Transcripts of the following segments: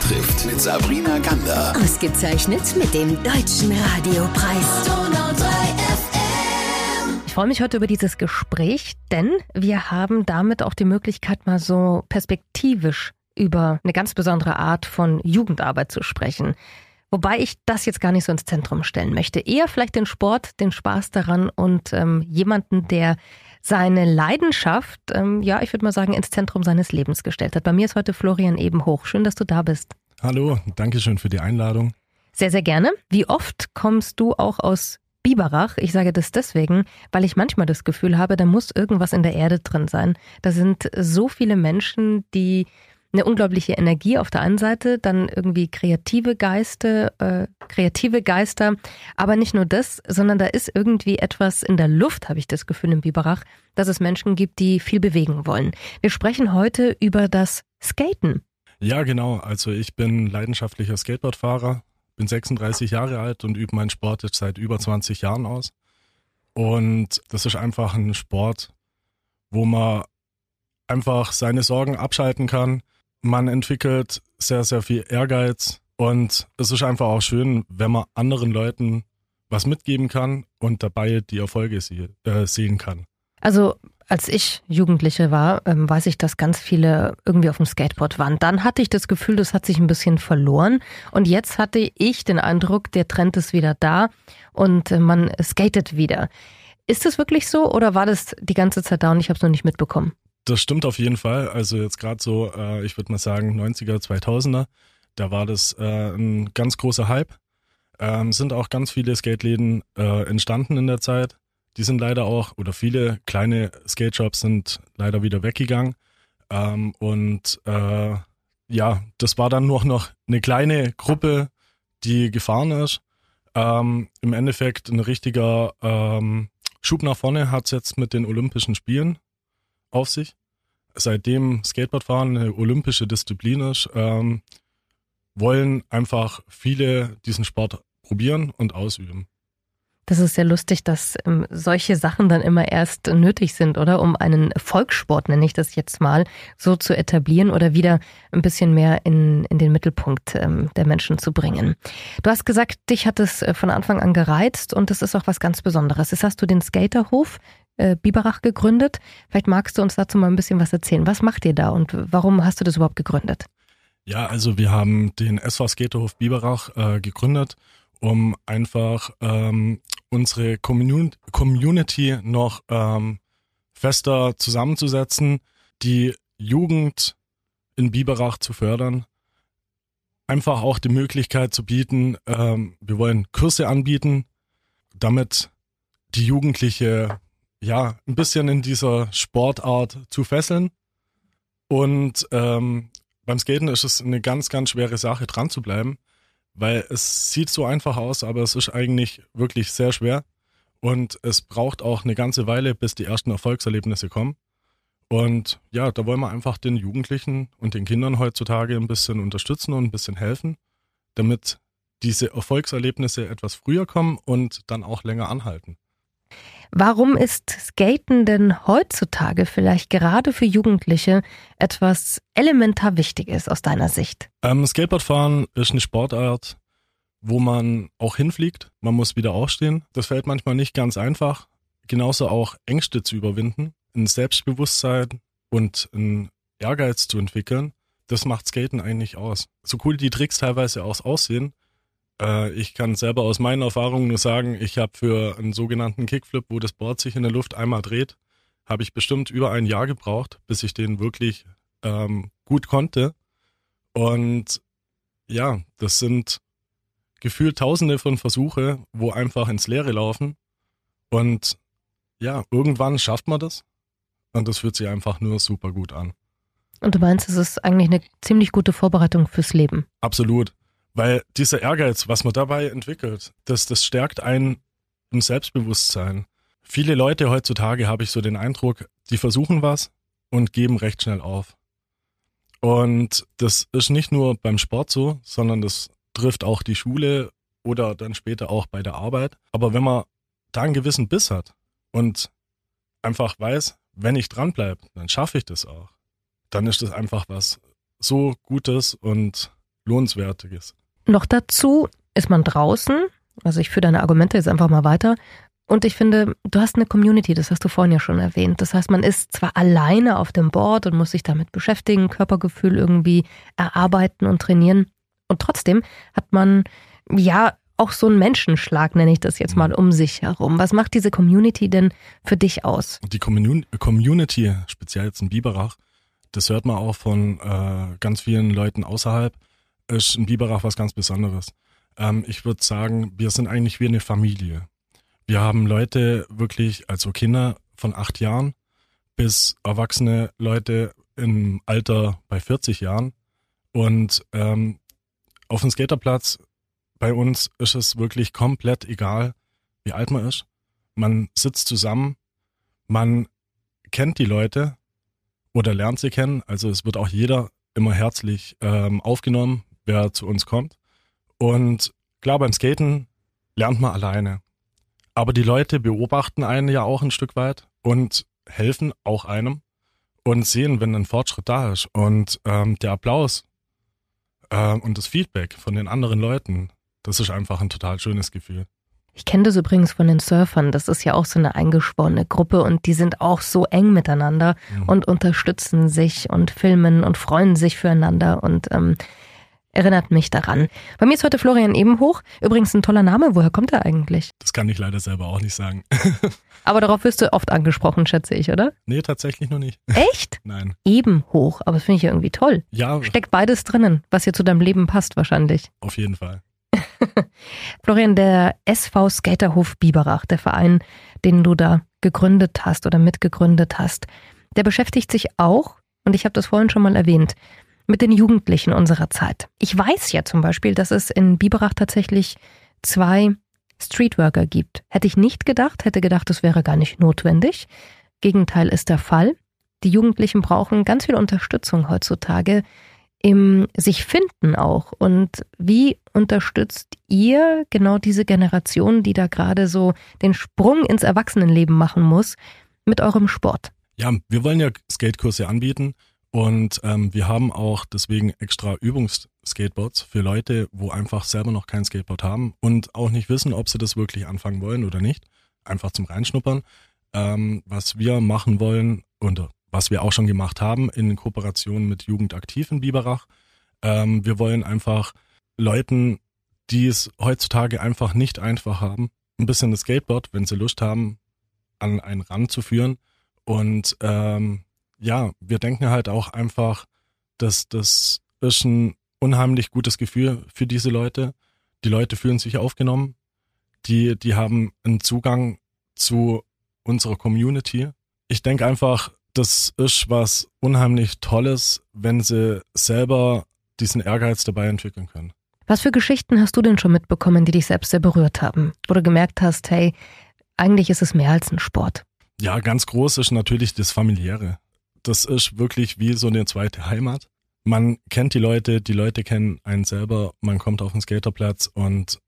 trifft mit Sabrina Gander. Ausgezeichnet mit dem Deutschen Radiopreis. Ich freue mich heute über dieses Gespräch, denn wir haben damit auch die Möglichkeit, mal so perspektivisch über eine ganz besondere Art von Jugendarbeit zu sprechen. Wobei ich das jetzt gar nicht so ins Zentrum stellen möchte. Eher vielleicht den Sport, den Spaß daran und ähm, jemanden, der seine Leidenschaft, ähm, ja, ich würde mal sagen, ins Zentrum seines Lebens gestellt hat. Bei mir ist heute Florian Ebenhoch. Schön, dass du da bist. Hallo, danke schön für die Einladung. Sehr, sehr gerne. Wie oft kommst du auch aus Biberach? Ich sage das deswegen, weil ich manchmal das Gefühl habe, da muss irgendwas in der Erde drin sein. Da sind so viele Menschen, die eine unglaubliche Energie auf der einen Seite, dann irgendwie kreative Geister, äh, kreative Geister, aber nicht nur das, sondern da ist irgendwie etwas in der Luft, habe ich das Gefühl im Biberach, dass es Menschen gibt, die viel bewegen wollen. Wir sprechen heute über das Skaten. Ja, genau. Also ich bin leidenschaftlicher Skateboardfahrer, bin 36 Jahre alt und übe meinen Sport jetzt seit über 20 Jahren aus. Und das ist einfach ein Sport, wo man einfach seine Sorgen abschalten kann, man entwickelt sehr, sehr viel Ehrgeiz und es ist einfach auch schön, wenn man anderen Leuten was mitgeben kann und dabei die Erfolge sie, äh, sehen kann. Also als ich Jugendliche war, ähm, weiß ich, dass ganz viele irgendwie auf dem Skateboard waren. Dann hatte ich das Gefühl, das hat sich ein bisschen verloren. Und jetzt hatte ich den Eindruck, der Trend ist wieder da und äh, man skatet wieder. Ist das wirklich so oder war das die ganze Zeit da und ich habe es noch nicht mitbekommen? Das stimmt auf jeden Fall. Also jetzt gerade so, äh, ich würde mal sagen 90er, 2000er, da war das äh, ein ganz großer Hype. Ähm, sind auch ganz viele Skate-Läden äh, entstanden in der Zeit. Die sind leider auch, oder viele kleine Skate-Shops sind leider wieder weggegangen. Ähm, und äh, ja, das war dann nur noch eine kleine Gruppe, die gefahren ist. Ähm, Im Endeffekt ein richtiger ähm, Schub nach vorne hat es jetzt mit den Olympischen Spielen auf sich. Seitdem Skateboardfahren eine olympische Disziplin ist, ähm, wollen einfach viele diesen Sport probieren und ausüben. Das ist sehr lustig, dass ähm, solche Sachen dann immer erst nötig sind, oder? Um einen Volkssport, nenne ich das jetzt mal, so zu etablieren oder wieder ein bisschen mehr in, in den Mittelpunkt ähm, der Menschen zu bringen. Du hast gesagt, dich hat es äh, von Anfang an gereizt und das ist auch was ganz Besonderes. Jetzt hast du den Skaterhof äh, Biberach gegründet. Vielleicht magst du uns dazu mal ein bisschen was erzählen. Was macht ihr da und warum hast du das überhaupt gegründet? Ja, also wir haben den SV Skaterhof Biberach äh, gegründet, um einfach ähm, unsere Commun Community noch ähm, fester zusammenzusetzen, die Jugend in Biberach zu fördern, einfach auch die Möglichkeit zu bieten, ähm, wir wollen Kurse anbieten, damit die Jugendliche ja, ein bisschen in dieser Sportart zu fesseln. Und ähm, beim Skaten ist es eine ganz, ganz schwere Sache, dran zu bleiben, weil es sieht so einfach aus, aber es ist eigentlich wirklich sehr schwer. Und es braucht auch eine ganze Weile, bis die ersten Erfolgserlebnisse kommen. Und ja, da wollen wir einfach den Jugendlichen und den Kindern heutzutage ein bisschen unterstützen und ein bisschen helfen, damit diese Erfolgserlebnisse etwas früher kommen und dann auch länger anhalten. Warum ist Skaten denn heutzutage vielleicht gerade für Jugendliche etwas elementar Wichtiges aus deiner Sicht? Ähm, Skateboardfahren ist eine Sportart, wo man auch hinfliegt. Man muss wieder aufstehen. Das fällt manchmal nicht ganz einfach. Genauso auch Ängste zu überwinden, ein Selbstbewusstsein und ein Ehrgeiz zu entwickeln. Das macht Skaten eigentlich aus. So cool die Tricks teilweise auch aussehen, äh, ich kann selber aus meinen Erfahrungen nur sagen, ich habe für einen sogenannten Kickflip, wo das Board sich in der Luft einmal dreht, habe ich bestimmt über ein Jahr gebraucht, bis ich den wirklich ähm, gut konnte. Und ja, das sind gefühlt tausende von Versuche, wo einfach ins Leere laufen. Und ja, irgendwann schafft man das. Und das fühlt sich einfach nur super gut an. Und du meinst, es ist eigentlich eine ziemlich gute Vorbereitung fürs Leben? Absolut. Weil dieser Ehrgeiz, was man dabei entwickelt, das, das stärkt einen im Selbstbewusstsein. Viele Leute heutzutage, habe ich so den Eindruck, die versuchen was und geben recht schnell auf. Und das ist nicht nur beim Sport so, sondern das trifft auch die Schule oder dann später auch bei der Arbeit. Aber wenn man da einen gewissen Biss hat und einfach weiß, wenn ich dranbleibe, dann schaffe ich das auch. Dann ist das einfach was so Gutes und Lohnenswertiges. Noch dazu ist man draußen, also ich führe deine Argumente jetzt einfach mal weiter. Und ich finde, du hast eine Community, das hast du vorhin ja schon erwähnt. Das heißt, man ist zwar alleine auf dem Board und muss sich damit beschäftigen, Körpergefühl irgendwie erarbeiten und trainieren. Und trotzdem hat man ja auch so einen Menschenschlag, nenne ich das jetzt mal, um sich herum. Was macht diese Community denn für dich aus? Die Community, speziell jetzt in Biberach, das hört man auch von äh, ganz vielen Leuten außerhalb, ist in Biberach was ganz Besonderes. Ähm, ich würde sagen, wir sind eigentlich wie eine Familie. Wir haben Leute wirklich, also Kinder von acht Jahren bis erwachsene Leute im Alter bei 40 Jahren. Und ähm, auf dem Skaterplatz bei uns ist es wirklich komplett egal, wie alt man ist. Man sitzt zusammen, man kennt die Leute oder lernt sie kennen. Also es wird auch jeder immer herzlich ähm, aufgenommen, wer zu uns kommt. Und klar, beim Skaten lernt man alleine. Aber die Leute beobachten einen ja auch ein Stück weit und helfen auch einem und sehen, wenn ein Fortschritt da ist. Und ähm, der Applaus äh, und das Feedback von den anderen Leuten, das ist einfach ein total schönes Gefühl. Ich kenne das übrigens von den Surfern. Das ist ja auch so eine eingeschworene Gruppe und die sind auch so eng miteinander mhm. und unterstützen sich und filmen und freuen sich füreinander. Und ähm, erinnert mich daran. Bei mir ist heute Florian Ebenhoch. Übrigens ein toller Name. Woher kommt er eigentlich? Das kann ich leider selber auch nicht sagen. Aber darauf wirst du oft angesprochen, schätze ich, oder? Nee, tatsächlich noch nicht. Echt? Nein. Ebenhoch. Aber das finde ich ja irgendwie toll. Ja. Steckt beides drinnen, was hier zu deinem Leben passt wahrscheinlich. Auf jeden Fall. Florian, der SV Skaterhof Biberach, der Verein, den du da gegründet hast oder mitgegründet hast, der beschäftigt sich auch, und ich habe das vorhin schon mal erwähnt, mit den Jugendlichen unserer Zeit. Ich weiß ja zum Beispiel, dass es in Biberach tatsächlich zwei Streetworker gibt. Hätte ich nicht gedacht, hätte gedacht, das wäre gar nicht notwendig. Gegenteil ist der Fall. Die Jugendlichen brauchen ganz viel Unterstützung heutzutage im sich finden auch. Und wie unterstützt ihr genau diese Generation, die da gerade so den Sprung ins Erwachsenenleben machen muss, mit eurem Sport? Ja, wir wollen ja Skatekurse anbieten und ähm, wir haben auch deswegen extra Übungsskateboards für Leute, wo einfach selber noch kein Skateboard haben und auch nicht wissen, ob sie das wirklich anfangen wollen oder nicht. Einfach zum Reinschnuppern. Ähm, was wir machen wollen und was wir auch schon gemacht haben in Kooperation mit Jugendaktiv in Biberach. Ähm, wir wollen einfach Leuten, die es heutzutage einfach nicht einfach haben, ein bisschen das Skateboard, wenn sie Lust haben, an einen Rand zu führen und ähm, ja, wir denken halt auch einfach, dass das ist ein unheimlich gutes Gefühl für diese Leute. Die Leute fühlen sich aufgenommen. Die, die haben einen Zugang zu unserer Community. Ich denke einfach, das ist was unheimlich Tolles, wenn sie selber diesen Ehrgeiz dabei entwickeln können. Was für Geschichten hast du denn schon mitbekommen, die dich selbst sehr berührt haben? Wo du gemerkt hast, hey, eigentlich ist es mehr als ein Sport. Ja, ganz groß ist natürlich das Familiäre das ist wirklich wie so eine zweite Heimat. Man kennt die Leute, die Leute kennen einen selber, man kommt auf den Skaterplatz und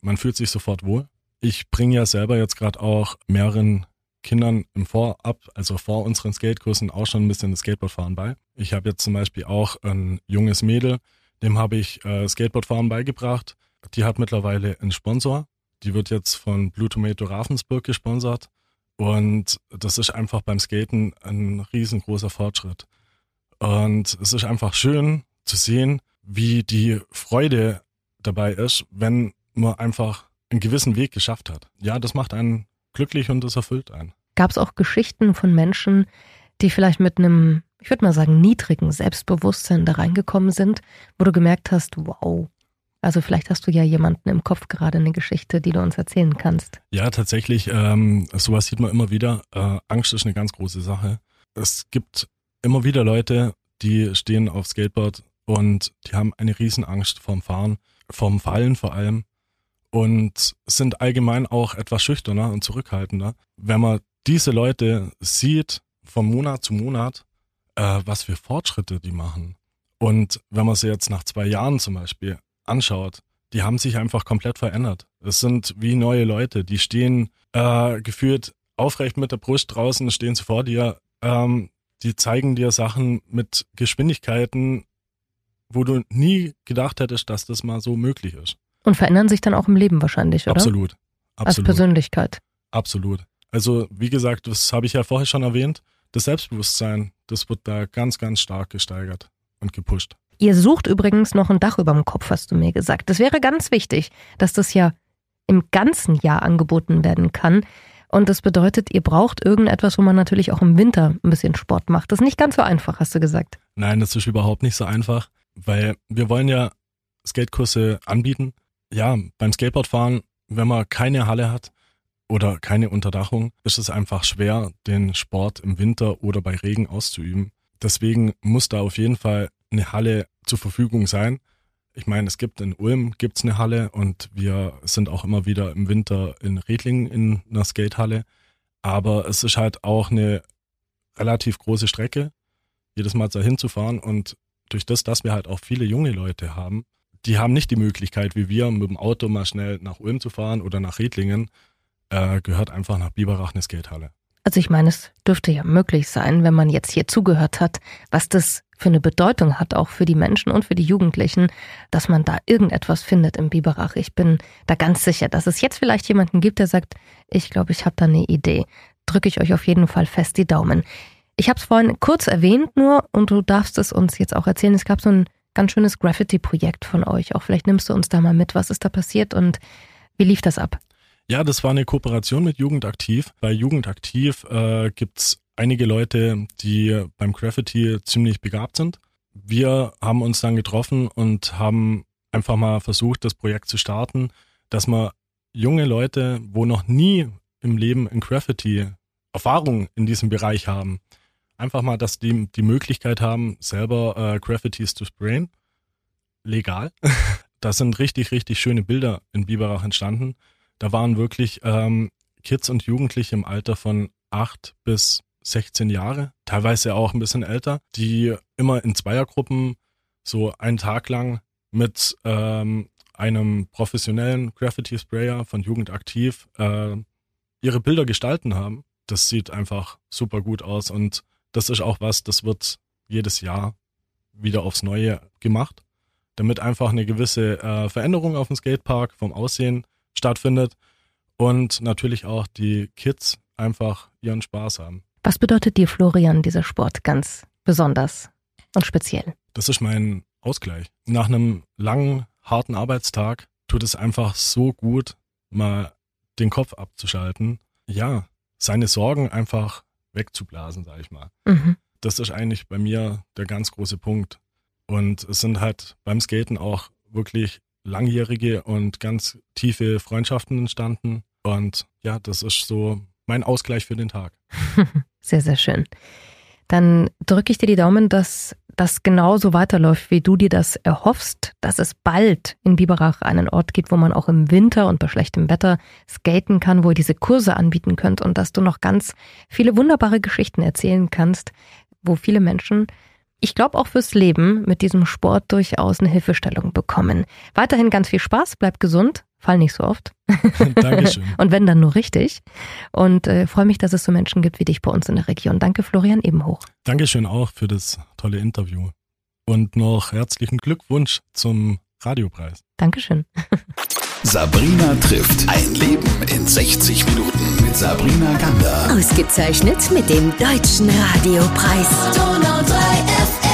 man fühlt sich sofort wohl. Ich bringe ja selber jetzt gerade auch mehreren Kindern im Vorab, also vor unseren Skatekursen, auch schon ein bisschen das Skateboardfahren bei. Ich habe jetzt zum Beispiel auch ein junges Mädel, dem habe ich äh, Skateboardfahren beigebracht. Die hat mittlerweile einen Sponsor. Die wird jetzt von Blue Tomato Ravensburg gesponsert. Und das ist einfach beim Skaten ein riesengroßer Fortschritt. Und es ist einfach schön zu sehen, wie die Freude dabei ist, wenn man einfach einen gewissen Weg geschafft hat. Ja, das macht einen glücklich und das erfüllt einen. Gab es auch Geschichten von Menschen, die vielleicht mit einem, ich würde mal sagen, niedrigen Selbstbewusstsein da reingekommen sind, wo du gemerkt hast, wow, also vielleicht hast du ja jemanden im Kopf gerade eine Geschichte, die du uns erzählen kannst. Ja, tatsächlich. Ähm, sowas sieht man immer wieder. Äh, Angst ist eine ganz große Sache. Es gibt immer wieder Leute, die stehen auf Skateboard und die haben eine Riesenangst vorm Fahren, vorm Fallen vor allem und sind allgemein auch etwas schüchterner und zurückhaltender. Wenn man diese Leute sieht von Monat zu Monat, äh, was für Fortschritte die machen. Und wenn man sie jetzt nach zwei Jahren zum Beispiel anschaut, die haben sich einfach komplett verändert. Es sind wie neue Leute, die stehen äh, gefühlt aufrecht mit der Brust draußen, stehen sie vor dir, ähm, die zeigen dir Sachen mit Geschwindigkeiten, wo du nie gedacht hättest, dass das mal so möglich ist. Und verändern sich dann auch im Leben wahrscheinlich, oder? Absolut. Als Absolut. Persönlichkeit. Absolut. Also, wie gesagt, das habe ich ja vorher schon erwähnt. Das Selbstbewusstsein, das wird da ganz, ganz stark gesteigert und gepusht. Ihr sucht übrigens noch ein Dach über dem Kopf, hast du mir gesagt. Das wäre ganz wichtig, dass das ja im ganzen Jahr angeboten werden kann. Und das bedeutet, ihr braucht irgendetwas, wo man natürlich auch im Winter ein bisschen Sport macht. Das ist nicht ganz so einfach, hast du gesagt. Nein, das ist überhaupt nicht so einfach, weil wir wollen ja Skatekurse anbieten. Ja, beim Skateboardfahren, wenn man keine Halle hat oder keine Unterdachung, ist es einfach schwer, den Sport im Winter oder bei Regen auszuüben. Deswegen muss da auf jeden Fall eine Halle zur Verfügung sein. Ich meine, es gibt in Ulm gibt's eine Halle und wir sind auch immer wieder im Winter in Redlingen in einer Skatehalle. Aber es ist halt auch eine relativ große Strecke, jedes Mal da hinzufahren. Und durch das, dass wir halt auch viele junge Leute haben, die haben nicht die Möglichkeit, wie wir, mit dem Auto mal schnell nach Ulm zu fahren oder nach Redlingen, äh, gehört einfach nach Biberach eine Skatehalle. Also ich meine, es dürfte ja möglich sein, wenn man jetzt hier zugehört hat, was das für eine Bedeutung hat, auch für die Menschen und für die Jugendlichen, dass man da irgendetwas findet im Biberach. Ich bin da ganz sicher, dass es jetzt vielleicht jemanden gibt, der sagt, ich glaube, ich habe da eine Idee. Drücke ich euch auf jeden Fall fest die Daumen. Ich habe es vorhin kurz erwähnt nur und du darfst es uns jetzt auch erzählen. Es gab so ein ganz schönes Graffiti-Projekt von euch. Auch vielleicht nimmst du uns da mal mit. Was ist da passiert und wie lief das ab? Ja, das war eine Kooperation mit Jugendaktiv. Bei Jugendaktiv äh, gibt's einige Leute, die beim Graffiti ziemlich begabt sind. Wir haben uns dann getroffen und haben einfach mal versucht, das Projekt zu starten, dass man junge Leute, wo noch nie im Leben in Graffiti Erfahrung in diesem Bereich haben, einfach mal, dass die die Möglichkeit haben, selber äh, Graffitis zu sprayen. Legal. da sind richtig, richtig schöne Bilder in Biberach entstanden. Da waren wirklich ähm, Kids und Jugendliche im Alter von acht bis 16 Jahre, teilweise auch ein bisschen älter, die immer in Zweiergruppen so einen Tag lang mit ähm, einem professionellen Graffiti-Sprayer von Jugend aktiv äh, ihre Bilder gestalten haben. Das sieht einfach super gut aus und das ist auch was, das wird jedes Jahr wieder aufs Neue gemacht, damit einfach eine gewisse äh, Veränderung auf dem Skatepark vom Aussehen stattfindet und natürlich auch die Kids einfach ihren Spaß haben. Was bedeutet dir, Florian, dieser Sport ganz besonders und speziell? Das ist mein Ausgleich. Nach einem langen, harten Arbeitstag tut es einfach so gut, mal den Kopf abzuschalten. Ja, seine Sorgen einfach wegzublasen, sag ich mal. Mhm. Das ist eigentlich bei mir der ganz große Punkt. Und es sind halt beim Skaten auch wirklich langjährige und ganz tiefe Freundschaften entstanden. Und ja, das ist so mein Ausgleich für den Tag. Sehr, sehr schön. Dann drücke ich dir die Daumen, dass das genauso weiterläuft, wie du dir das erhoffst, dass es bald in Biberach einen Ort gibt, wo man auch im Winter und bei schlechtem Wetter skaten kann, wo ihr diese Kurse anbieten könnt und dass du noch ganz viele wunderbare Geschichten erzählen kannst, wo viele Menschen ich glaube auch fürs Leben mit diesem Sport durchaus eine Hilfestellung bekommen. Weiterhin ganz viel Spaß, bleib gesund, fall nicht so oft. Dankeschön. Und wenn dann nur richtig. Und äh, freue mich, dass es so Menschen gibt wie dich bei uns in der Region. Danke, Florian Ebenhoch. Dankeschön auch für das tolle Interview. Und noch herzlichen Glückwunsch zum Radiopreis. Dankeschön. Sabrina trifft ein Leben in 60 Minuten mit Sabrina Gander. Ausgezeichnet mit dem Deutschen Radiopreis. Donau 3 FM.